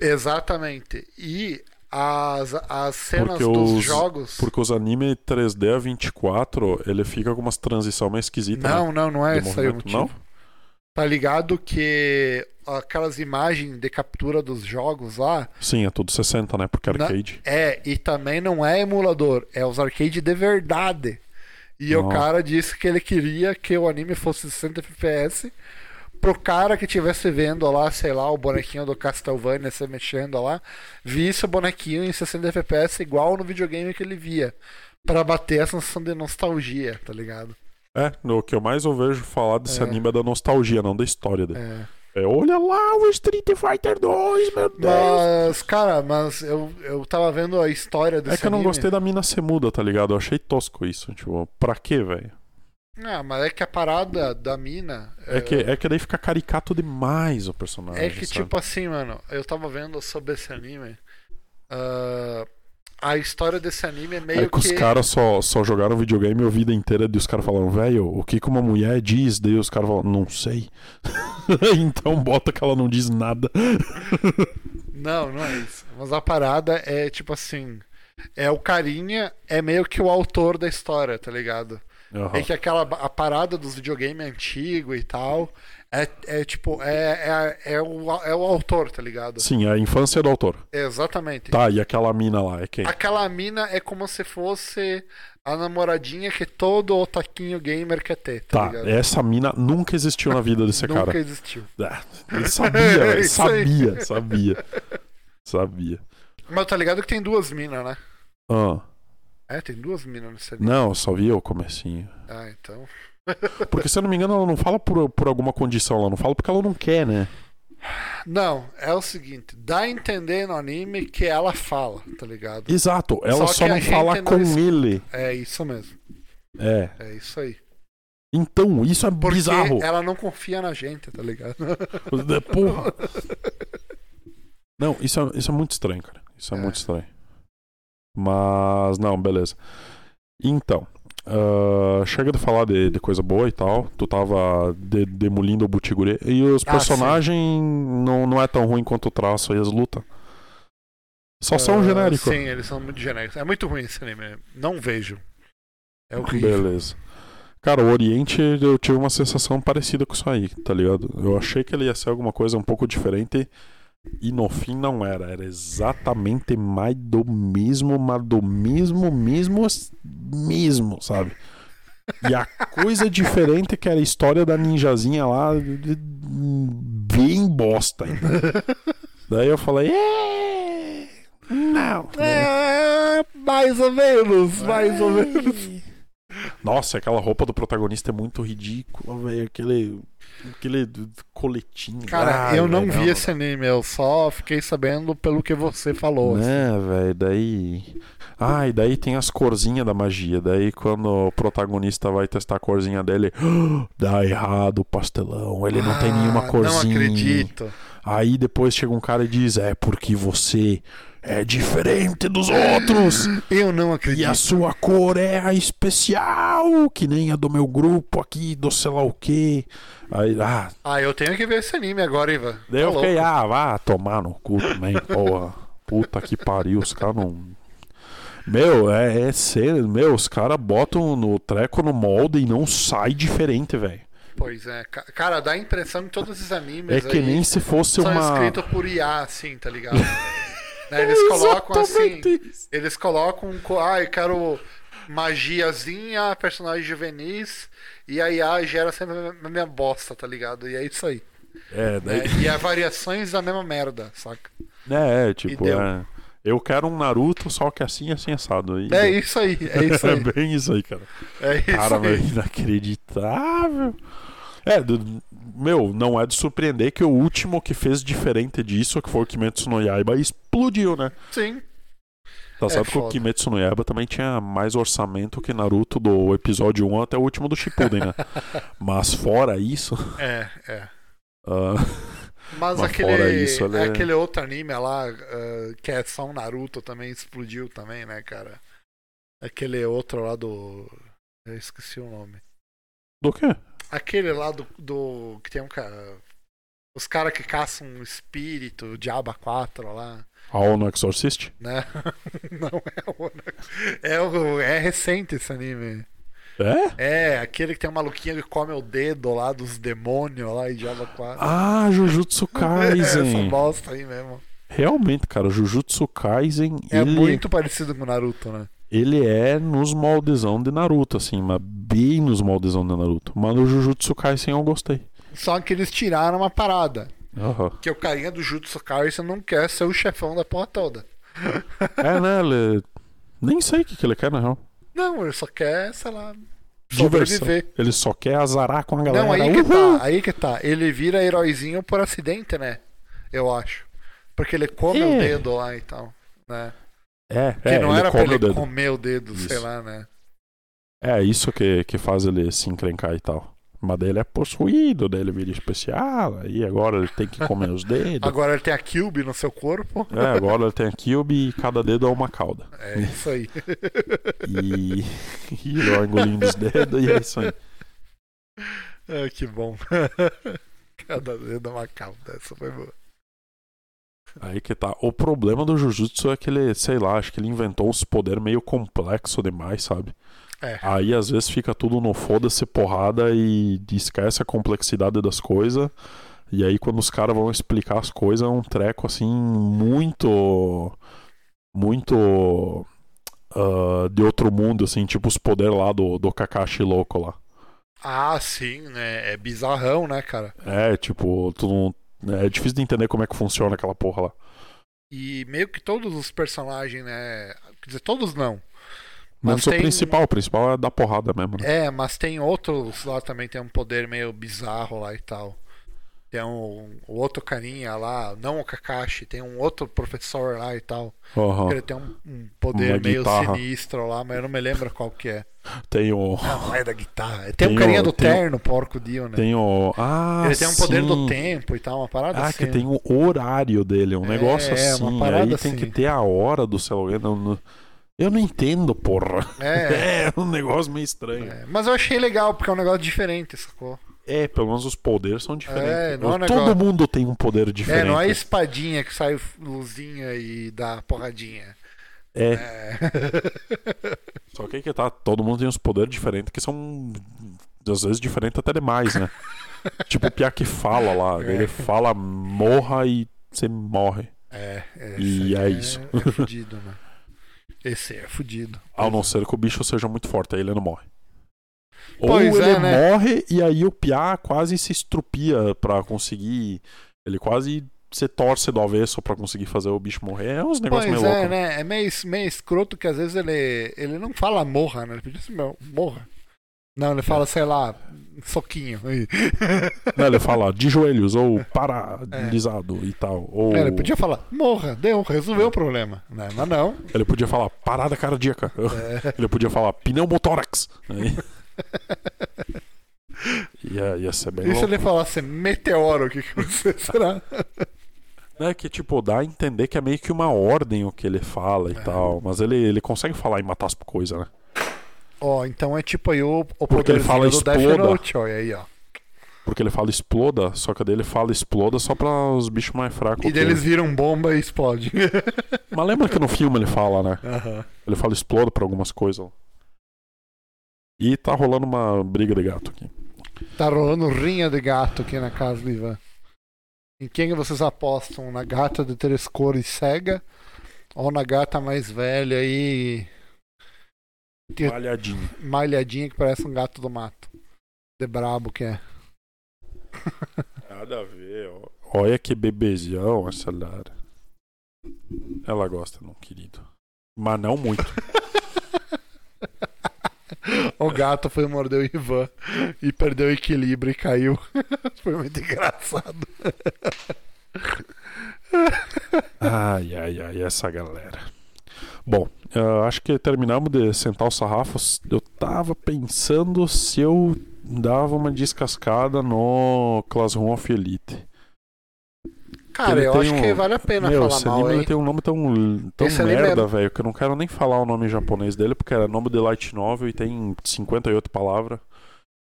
Exatamente. E as, as cenas Porque dos os- jogos. Porque os anime 3D a 24, ele fica com umas transições meio esquisitas. Não, né? não, não é esse aí o motivo. Tá ligado que aquelas imagens de captura dos jogos lá Sim, é tudo 60, né? Porque Na- arcade. É, e também não é emulador, é os arcade de verdade. E o Nossa. cara disse que ele queria que o anime fosse 60 FPS pro cara que estivesse vendo lá, sei lá, o bonequinho do Castlevania se mexendo lá, visse o bonequinho em 60 FPS igual no videogame que ele via. Pra bater a sensação de nostalgia, tá ligado? É, o que eu mais vejo falar desse É. anime é da nostalgia, não da história dele. É. É, olha lá o Street Fighter 2, meu Deus! Mas, cara, mas eu, eu tava vendo a história desse É que eu não anime. gostei da mina ser muda, tá ligado? Eu achei tosco isso. Tipo, pra quê, velho? Ah, mas é que a parada da mina. É, que, é que daí fica caricato demais o personagem. É que, sabe? tipo assim, mano, eu tava vendo sobre esse anime. ah, a história desse anime é meio É que os caras só, só jogaram videogame a vida inteira e os caras falaram, velho, o que que uma mulher diz? Daí os caras falam, não sei. (laughs) então bota que ela não diz nada. Não, não é isso. Mas a parada é tipo assim. É o carinha, é meio que o autor da história, tá ligado? Aham. É que aquela a parada dos videogames antigo e tal. É, é tipo, é, é, é, o, é o autor, tá ligado? Sim, é a infância do autor. Exatamente. Tá, e aquela mina lá, é quem? Aquela mina é como se fosse a namoradinha que todo otaquinho gamer quer ter, tá, Tá, ligado? essa mina nunca existiu na vida desse Nunca cara. existiu. Ah, ele sabia, (laughs) É sabia, sabia. Sabia. Mas tá ligado que tem duas minas, né? Ah, É, tem duas minas nesse anime. não, eu só vi o comecinho. Ah, então. (laughs) Porque se eu não me engano, ela não fala por, por alguma condição, ela não fala porque ela não quer, né? Não, é o seguinte, dá a entender no anime que ela fala, tá ligado? Exato, ela Só só, não fala não com es- ele. É isso mesmo. É. É isso aí. Então, isso é Porque bizarro. ela não confia na gente, tá ligado? (laughs) Porra. (laughs) Não, isso é, isso é muito estranho, cara. Isso é, É. muito estranho. Mas, não, beleza. Então, ah, chega de falar de, de coisa boa e tal. Tu tava de- demolindo o Butigure. E os Ah, personagens não, não é tão ruim quanto o traço e as lutas. Só são Ah, genéricos. Sim, eles são muito genéricos. É muito ruim esse anime. Não vejo. É horrível. Beleza. Cara, o Oriente eu tive uma sensação parecida com isso aí, tá ligado? Eu achei que ele ia ser alguma coisa um pouco diferente e no fim não era. Era exatamente mais do mesmo, mas do mesmo, mesmo, mesmo, sabe? E a coisa diferente que era a história da ninjazinha lá, bem bosta ainda. Daí eu falei, "É, não. É, mais ou menos, mais ou menos. Nossa, aquela roupa do protagonista é muito ridícula, velho. Aquele. Aquele coletinho. Cara, Ai, eu não velho, vi esse anime, eu só fiquei sabendo pelo que você falou. assim. Né, velho, daí. Ah, e daí tem as corzinhas da magia. Daí quando o protagonista vai testar a corzinha dele, dá errado o pastelão. Ele não tem Ah, nenhuma corzinha. Não acredito. Aí depois chega um cara e diz: É porque você é diferente dos outros. Eu não E acredito. a sua cor é a especial, que nem a do meu grupo aqui, do sei lá o quê. Aí, ah, Ah, eu tenho que ver esse anime agora, Ivan. daí eu Tá fiquei, ah, vá tomar no cu também, porra. Puta que pariu, os caras não. Meu, é, é sério, meu, os caras botam no treco no molde e não sai diferente, velho. Pois é. ca- Cara, dá a impressão que todos esses animes É que aí nem se fosse são uma. escritos por IA, assim, tá ligado? (laughs) Né, Eles colocam assim. Isso. Eles colocam. co- Ah, eu quero magiazinha, personagens juvenis. E a IA gera sempre a mesma bosta, tá ligado? E é isso aí. É, daí. né? E é variações da mesma merda, saca? É, é, tipo, é. Eu quero um Naruto, só que assim, assim, assado. E É deu. isso aí, é (laughs) isso É aí. bem isso aí, cara. É isso Cara, aí. inacreditável. É, do- meu, não é de surpreender que o último que fez diferente disso, que foi o Kimetsu no Yaiba, explodiu, né? Sim. Tá É certo que o. Kimetsu no Yaiba também tinha mais orçamento que Naruto do episódio 1 até o último do Shippuden, né? (laughs) Mas fora isso... É, é. (laughs) ah, Mas, Mas aquele, isso, ele é- aquele outro anime lá, ah, que é só um Naruto, também explodiu também, né, cara? Aquele outro lá do. Eu esqueci o nome. do quê? Aquele lá do. do que tem um cara. Os caras que caçam um espírito, o Diaba 4 lá, A Ono Exorcist? né? (laughs) Não é o. É, o, é recente esse anime. É? É, aquele que tem um maluquinho que come o dedo lá dos demônios lá e Diaba 4. Ah, Jujutsu (laughs) é, essa Kaisen. bosta aí mesmo. Realmente, cara, Jujutsu Kaisen, É ele... muito parecido com o Naruto, né? Ele é nos moldezão de Naruto, assim, mas bem nos moldezão de Naruto. Mas no Jujutsu Kaisen eu gostei. Só que eles tiraram uma parada. Aham. Que o carinha do Jutsu Kaisen não quer ser o chefão da porra toda. (laughs) É, né? Ele... Nem sei o que, que ele quer, na real. Não, ele só quer, sei lá, Diversão. sobreviver. Ele só quer azarar com a galera. Não, aí que Uhul! tá, aí que tá. Ele vira heróizinho por acidente, né? Eu acho. Porque ele come É. o dedo lá e tal, né? É, Que é não era pra ele o comer o dedo, sei Isso. lá, né? É isso que, que faz ele se encrencar e tal. Mas daí ele é possuído, daí ele vira especial, aí agora ele tem que comer os (laughs) dedos. Agora ele tem a Cube no seu corpo. É, agora ele tem a Cube e cada dedo é uma cauda. (laughs) É isso aí. E, (laughs) e ele vai engolindo os dedos e é isso aí. Ah, que bom. Cada dedo é uma cauda. Essa foi boa. Aí que tá. O problema do Jujutsu é que ele, sei lá, acho que ele inventou uns poderes meio complexo demais, sabe? É. Aí às vezes fica tudo no foda-se porrada e esquece a complexidade das coisas. E aí quando os caras vão explicar as coisas é um treco assim muito. Muito. ah, de outro mundo, assim, tipo os poderes lá do, do Kakashi louco lá. Ah, sim, né? É bizarrão, né, cara? É, tipo, tu não. É difícil de entender como é que funciona aquela porra lá. E meio que todos os personagens, né? Quer dizer, todos não. O tem- principal, o principal é dar porrada mesmo, né? É, mas tem outros lá também tem um poder meio bizarro lá e tal. Tem um, o outro carinha lá, não o Kakashi, tem um outro professor lá e tal. Aham. Ele tem um, um poder Uma meio guitarra. sinistro lá, mas eu não me lembro qual que é. Tem o. Ah, não é da guitarra. Tem, Tem um carinha o- do tem o- terno, porco Dio, né? Tem o. Ah, Ele tem um poder sim. do tempo e tal, uma parada Ah, assim. que tem o horário dele, um É, negócio é, assim. uma parada aí tem que assim. ter a hora do celular. Eu não entendo, porra. É, (laughs) É um negócio meio estranho. é. Mas eu achei legal, porque é um negócio diferente, sacou? É, pelo menos os poderes são diferentes. É, não é Todo negócio- mundo tem um poder diferente. É, não é espadinha que sai luzinha e dá porradinha. É, É. (laughs) só que aí que tá, todo mundo tem uns poderes diferentes que são às vezes diferentes até demais, né? (laughs) tipo o Pia que fala lá, É. ele fala morra e você morre. É, é, E é aí isso. É fudido, né? Esse é fudido. Ao não ser que o bicho seja muito forte, aí ele não morre. Ou Pois ele é, né? morre e aí o Pia quase se estrupia pra conseguir. Ele quase se torce do avesso pra conseguir fazer o bicho morrer. É uns negócios meio é, loucos. né? É meio, meio escroto que às vezes ele, ele não fala morra, né? Ele podia ser meu, morra. Não, ele fala, sei lá, soquinho. (laughs) Não, ele fala de joelhos ou (laughs) É. paralisado e tal. Ou É, ele podia falar, morra, deu, resolveu o problema. Né? Mas não. ele podia falar parada cardíaca. É. (laughs) Ele podia falar pneumotórax. Aí- (laughs) ia, ia ser bem E se louco. ele falasse meteoro, o que, que você (laughs) será? É que, tipo, dá a entender que é meio que uma ordem o que ele fala e É. tal. Mas ele, ele consegue falar e matar as coisas, né? Ó, então é tipo aí o, o Porque ele fala exploda. Olha aí, ó. Porque ele fala exploda, só que daí ele fala exploda só pra os bichos mais fracos. E deles ele. viram bomba e explode. Mas lembra que no filme ele fala, né? Aham. Ele fala exploda pra algumas coisas. E tá rolando uma briga de gato aqui. Tá rolando rinha de gato aqui na casa do Ivan. Em quem vocês apostam? Na gata de três cores cega? Ou na gata mais velha e Malhadinho. malhadinha que parece um gato do mato? De brabo que é. Nada a ver, ó. Olha que bebezão essa Lara. Ela gosta, não, querido. Mas não muito. (laughs) (laughs) O gato foi morder o Ivan e perdeu o equilíbrio e caiu. (laughs) foi muito engraçado. Ai, ai, ai, essa galera. Bom, eu acho que terminamos de sentar os sarrafos. Eu tava pensando se eu dava uma descascada no Classroom of Elite. Cara, eu acho um- que vale a pena Meu, falar esse mal, anime ele tem um nome tão, tão Esse merda, é- velho, que eu não quero nem falar o nome japonês dele, porque é nome de light novel e tem 58 palavras.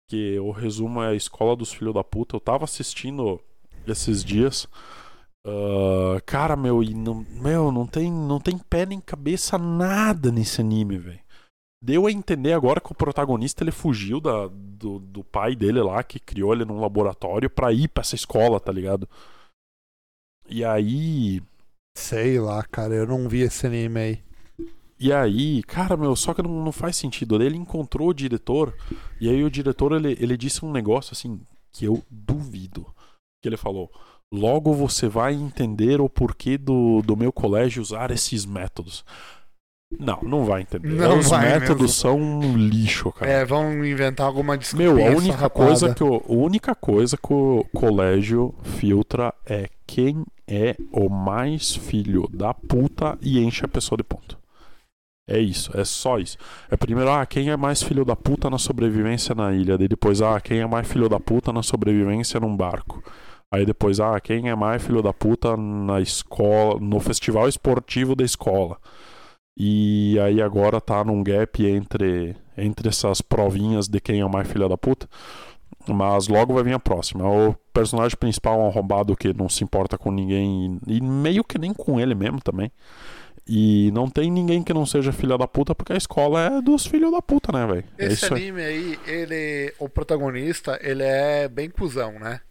Que o resumo é a escola dos filhos da puta. Eu tava assistindo esses dias. ah, cara, meu, e não, meu, não tem, não tem pé nem cabeça nada nesse anime, velho. Deu a entender agora que o protagonista ele fugiu da, do, do pai dele lá, que criou ele num laboratório, pra ir pra essa escola, tá ligado? E aí. Sei lá, cara, eu não vi esse anime aí. E aí, cara, meu, só que não, não faz sentido. Ele encontrou o diretor, e aí o diretor ele, ele disse um negócio assim que eu duvido. Que ele falou: Logo você vai entender o porquê do, do meu colégio usar esses métodos. Não, não vai entender. Não Os vai métodos mesmo. são um lixo, cara. É, vão inventar alguma desculpa. Meu, a única coisa que o, a única coisa que o colégio filtra é quem é o mais filho da puta e enche a pessoa de ponto. É isso, é só isso. É primeiro, ah, quem é mais filho da puta na sobrevivência na ilha. Daí depois, ah, quem é mais filho da puta na sobrevivência num barco. Aí depois, ah, quem é mais filho da puta na escola, no festival esportivo da escola. E aí agora tá num gap entre, entre essas provinhas de quem é o mais filho da puta. Mas logo vai vir a próxima. O personagem principal é um arrombado que não se importa com ninguém e, meio que nem com ele mesmo também. E não tem ninguém que não seja filha da puta porque a escola é dos filhos da puta, né, velho? É Esse aí. anime aí, ele. O protagonista, ele é bem cuzão, né?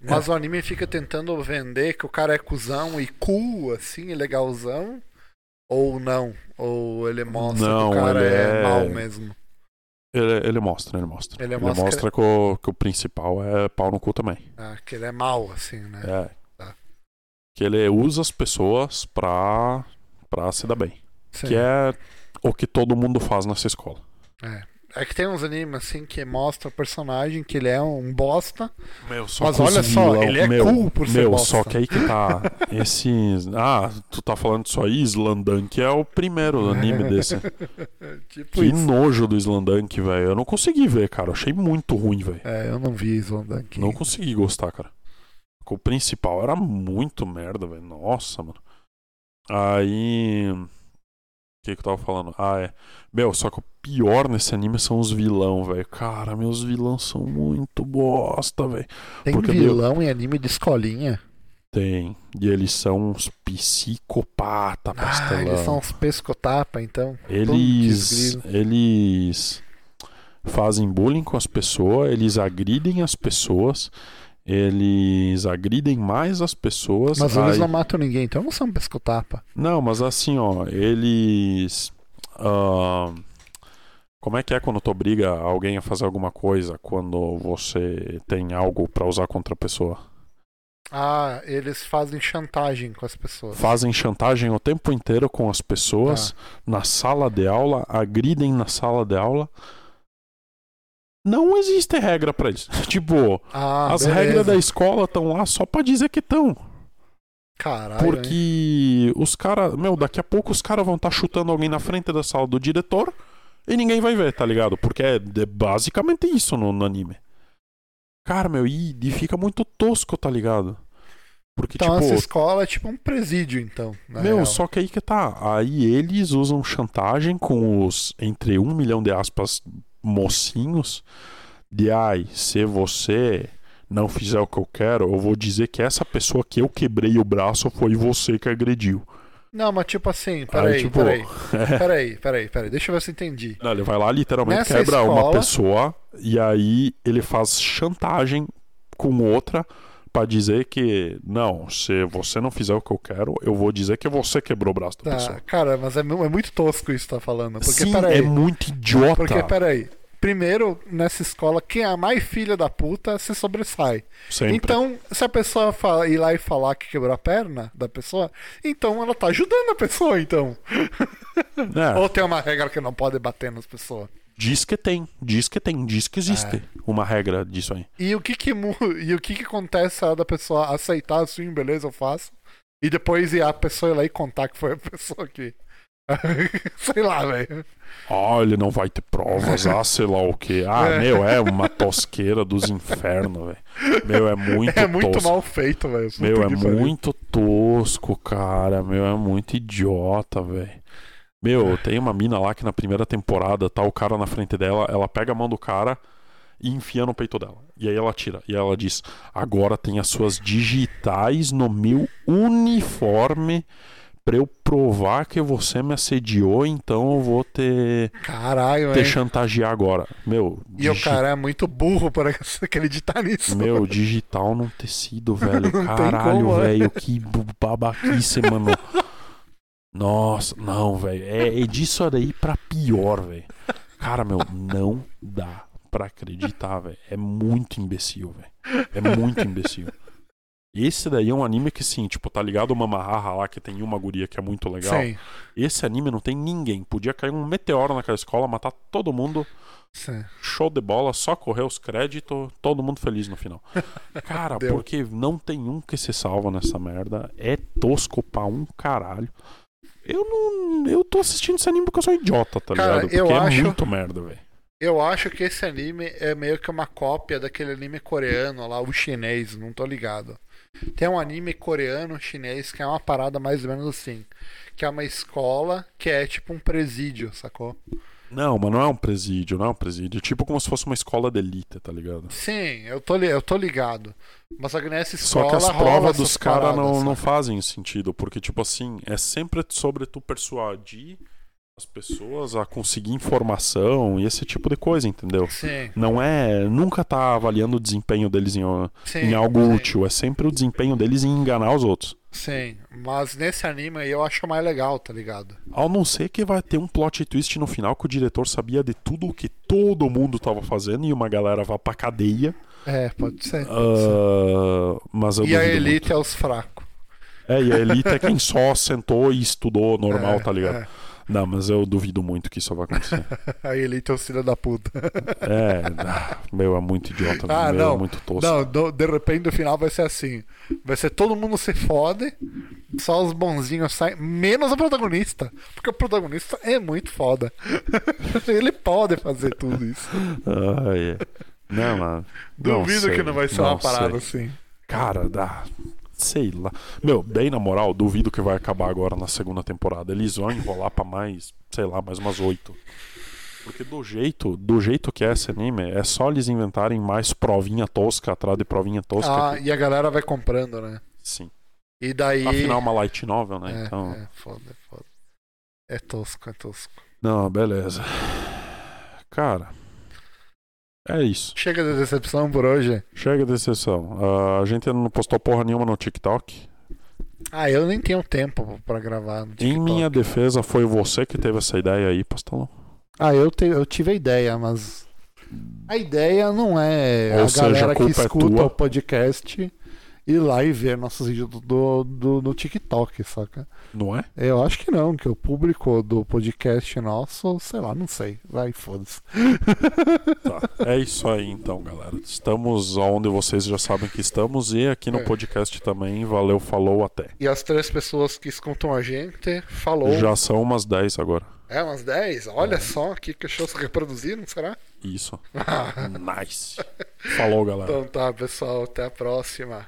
Mas o anime fica tentando vender que o cara é cuzão e cool, assim, legalzão. Ou não. Ou ele mostra Não, que o cara ele é... é- mal mesmo. Ele, ele mostra, ele mostra. Ele Ele, mostra mostra, que, o, que o principal é pau no cu também. Ah, que ele é mal, assim, né? É. Tá. Que ele usa as pessoas pra, pra se dar bem. Sim. Que é o que todo mundo faz nessa escola. É que tem uns animes assim que mostra o personagem que ele é um bosta. Meu, só Mas olha só, ele é meu, cool por ser Meu, bosta. só que aí que tá. Esse. Ah, tu tá falando disso aí? Slandunk é o primeiro anime (laughs) desse. tipo Que isso. nojo do Slandunk, velho. Eu não consegui ver, cara. Eu achei muito ruim, velho. É, eu não vi Slandunk. Não consegui gostar, cara. O principal era muito merda, velho. Nossa, mano. Aí. O que que eu tava falando? Ah, é. Meu, só que o pior nesse anime são os vilão, velho. Cara, meus vilões são muito bosta, velho. Tem porque vilão em anime de escolinha. Tem. E eles são uns psicopata, Ah, pastelão. eles são uns pescotapa, então. Eles, eles fazem bullying com as pessoas, eles agridem as pessoas, eles agridem mais as pessoas. Mas eles aí- não matam ninguém, então não são pescotapa. Não, mas assim, ó, eles. ah, como é que é quando tu obriga alguém a fazer alguma coisa quando você tem algo pra usar contra a pessoa? Ah, eles fazem chantagem com as pessoas. Fazem chantagem o tempo inteiro com as pessoas na sala de aula, agridem na sala de aula. Não existe regra pra isso. (laughs) tipo, Ah, as beleza. regras da escola estão lá só pra dizer que estão. Caralho. hein? Porque os caras, meu, daqui a pouco os caras vão estar chutando alguém na frente da sala do diretor e ninguém vai ver, tá ligado? Porque é, é basicamente isso no, no anime. Cara, meu, e, e fica muito tosco, tá ligado? Porque, Então tipo, essa escola é tipo um presídio, então. meu, real. só que aí que tá. Aí eles usam chantagem com os, entre um milhão de aspas, mocinhos. De ai, se você não fizer o que eu quero, eu vou dizer que essa pessoa que eu quebrei o braço foi você que agrediu. Não, mas tipo assim, peraí, Aí, tipo, peraí. (laughs) Peraí, peraí, peraí. Deixa eu ver se eu entendi. Não, ele vai lá, literalmente Nessa quebra uma escola- pessoa e aí ele faz chantagem com outra pra dizer que não, se você não fizer o que eu quero, eu vou dizer que você quebrou o braço da Tá, pessoa. cara, mas é, é muito tosco isso que tá falando. Porque, Sim, peraí. é muito idiota. Porque, peraí. Primeiro, nessa escola, quem é a mais filha da puta se sobressai. Sempre. Então, se a pessoa fala, ir lá e falar que quebrou a perna da pessoa, então ela tá ajudando a pessoa, então. É, (laughs) Ou tem uma regra que não pode bater nas pessoas. Diz que tem, diz que tem, diz que existe É. uma regra disso aí. E o que que, e o que, que acontece a da pessoa aceitar assim, beleza, eu faço. E depois ir a pessoa ir lá e contar que foi a (laughs) pessoa que. (laughs) Sei lá, velho. Ah, ele não vai ter provas, ah, sei lá o que. Ah, É. meu, é uma tosqueira dos infernos, velho. Meu, é muito (laughs) É muito tosco. mal feito, velho. Meu, é muito tosco, cara. Meu, é muito idiota, velho. Meu, tem uma mina lá que na primeira temporada tá o cara na frente dela, ela pega a mão do cara e enfia no peito dela. E aí ela tira. E ela diz: Agora tem as suas digitais no meu uniforme pra eu provar que você me assediou, então eu vou ter, Caralho, hein? chantagear agora. Meu, E o digi- cara é muito burro para (laughs) acreditar nisso. Meu, digital num tecido, (laughs) velho. Não tem Caralho, como, é. velho. Que bu- babaquice, mano. (laughs) Nossa, não, velho. É, é disso daí pra pior, velho. Cara, meu, não dá pra acreditar, velho. É muito imbecil, velho. É muito imbecil. Esse daí é um anime que, sim, tipo, tá ligado uma marra lá que tem uma guria que é muito legal. Sim, Esse anime não tem ninguém. Podia cair um meteoro naquela escola, matar todo mundo. sim. Show de bola, só correr os créditos, todo mundo feliz no final. Cara, (laughs) porque não tem um que se salva nessa merda. É tosco pra um caralho. Eu não. Eu tô assistindo esse anime porque eu sou idiota, tá Cara, ligado? Porque eu é acho- muito merda, velho. Eu acho que esse anime é meio que uma cópia daquele anime coreano lá, o chinês, não tô ligado. Tem um anime coreano chinês que é uma parada mais ou menos assim. Que é uma escola que é tipo um presídio, sacou? Não, mas não é um presídio, não é um presídio. É tipo como se fosse uma escola de elite, tá ligado? Sim, eu tô, li- eu tô ligado. Mas só nessa Só escola que as provas dos caras não, não saca? fazem sentido. Porque, tipo assim, é sempre sobre tu persuadir as pessoas a conseguir informação e esse tipo de coisa, entendeu? Sim, Não é. Nunca tá avaliando o desempenho deles em, sim. em algo sim, útil. É sempre o desempenho deles em enganar os outros. Sim, mas nesse anime aí eu acho mais legal, tá ligado? Ao não ser que vai ter um plot twist no final que o diretor sabia de tudo o que todo mundo tava fazendo e uma galera vá pra cadeia. É, pode ser. Ah, mas eu e a elite muito. é os fracos. É, e a elite é quem só sentou e estudou normal, (laughs) É, tá ligado? é. Não, mas eu duvido muito que isso vai acontecer. (laughs) Aí ele então filho da puta. (laughs) É, ah, meu, é muito idiota. Ah, meu, não. é muito tosco. Não, do- de repente o final vai ser assim. Vai ser todo mundo se fode, só os bonzinhos saem, menos o protagonista. Porque o protagonista é muito foda. (laughs) ele pode fazer tudo isso. Ah, é. Não, mano. não Duvido sei, que não vai ser uma parada sei. assim. Cara, dá. Sei lá. Meu, bem na moral, duvido que vai acabar agora na segunda temporada. Eles vão enrolar pra mais, sei lá, mais umas oito. Porque do jeito, do jeito que é esse anime, é só eles inventarem mais provinha tosca atrás de provinha tosca. Ah, que- e a galera vai comprando, né? Sim. E daí. Afinal, uma light novel, né? É, então. é foda, é foda. É tosco, é tosco. Não, beleza. Cara. É isso. Chega de decepção por hoje. Chega de exceção. Ah, a gente não postou porra nenhuma no TikTok. Ah, eu nem tenho tempo pra gravar no Em TikTok. minha defesa, foi você que teve essa ideia aí, Pastelão. Ah, eu, te- eu tive a ideia, mas. A ideia não é Ou a seja, a galera que culpa é escuta tua. o podcast ir lá e ver nossos vídeos do, do, do TikTok, saca? Não é? Eu acho que não, que o público do podcast nosso, sei lá, não sei. Vai, foda-se. (laughs) Tá. É isso aí então, galera. Estamos onde vocês já sabem que estamos e aqui no É. podcast também. Valeu, falou, até. E as três pessoas que escutam a gente, falou. Já são umas 10 agora. É, umas 10? Olha só aqui que shows reproduziram, será? Isso. (laughs) nice. Falou, galera. Então tá, pessoal, até a próxima.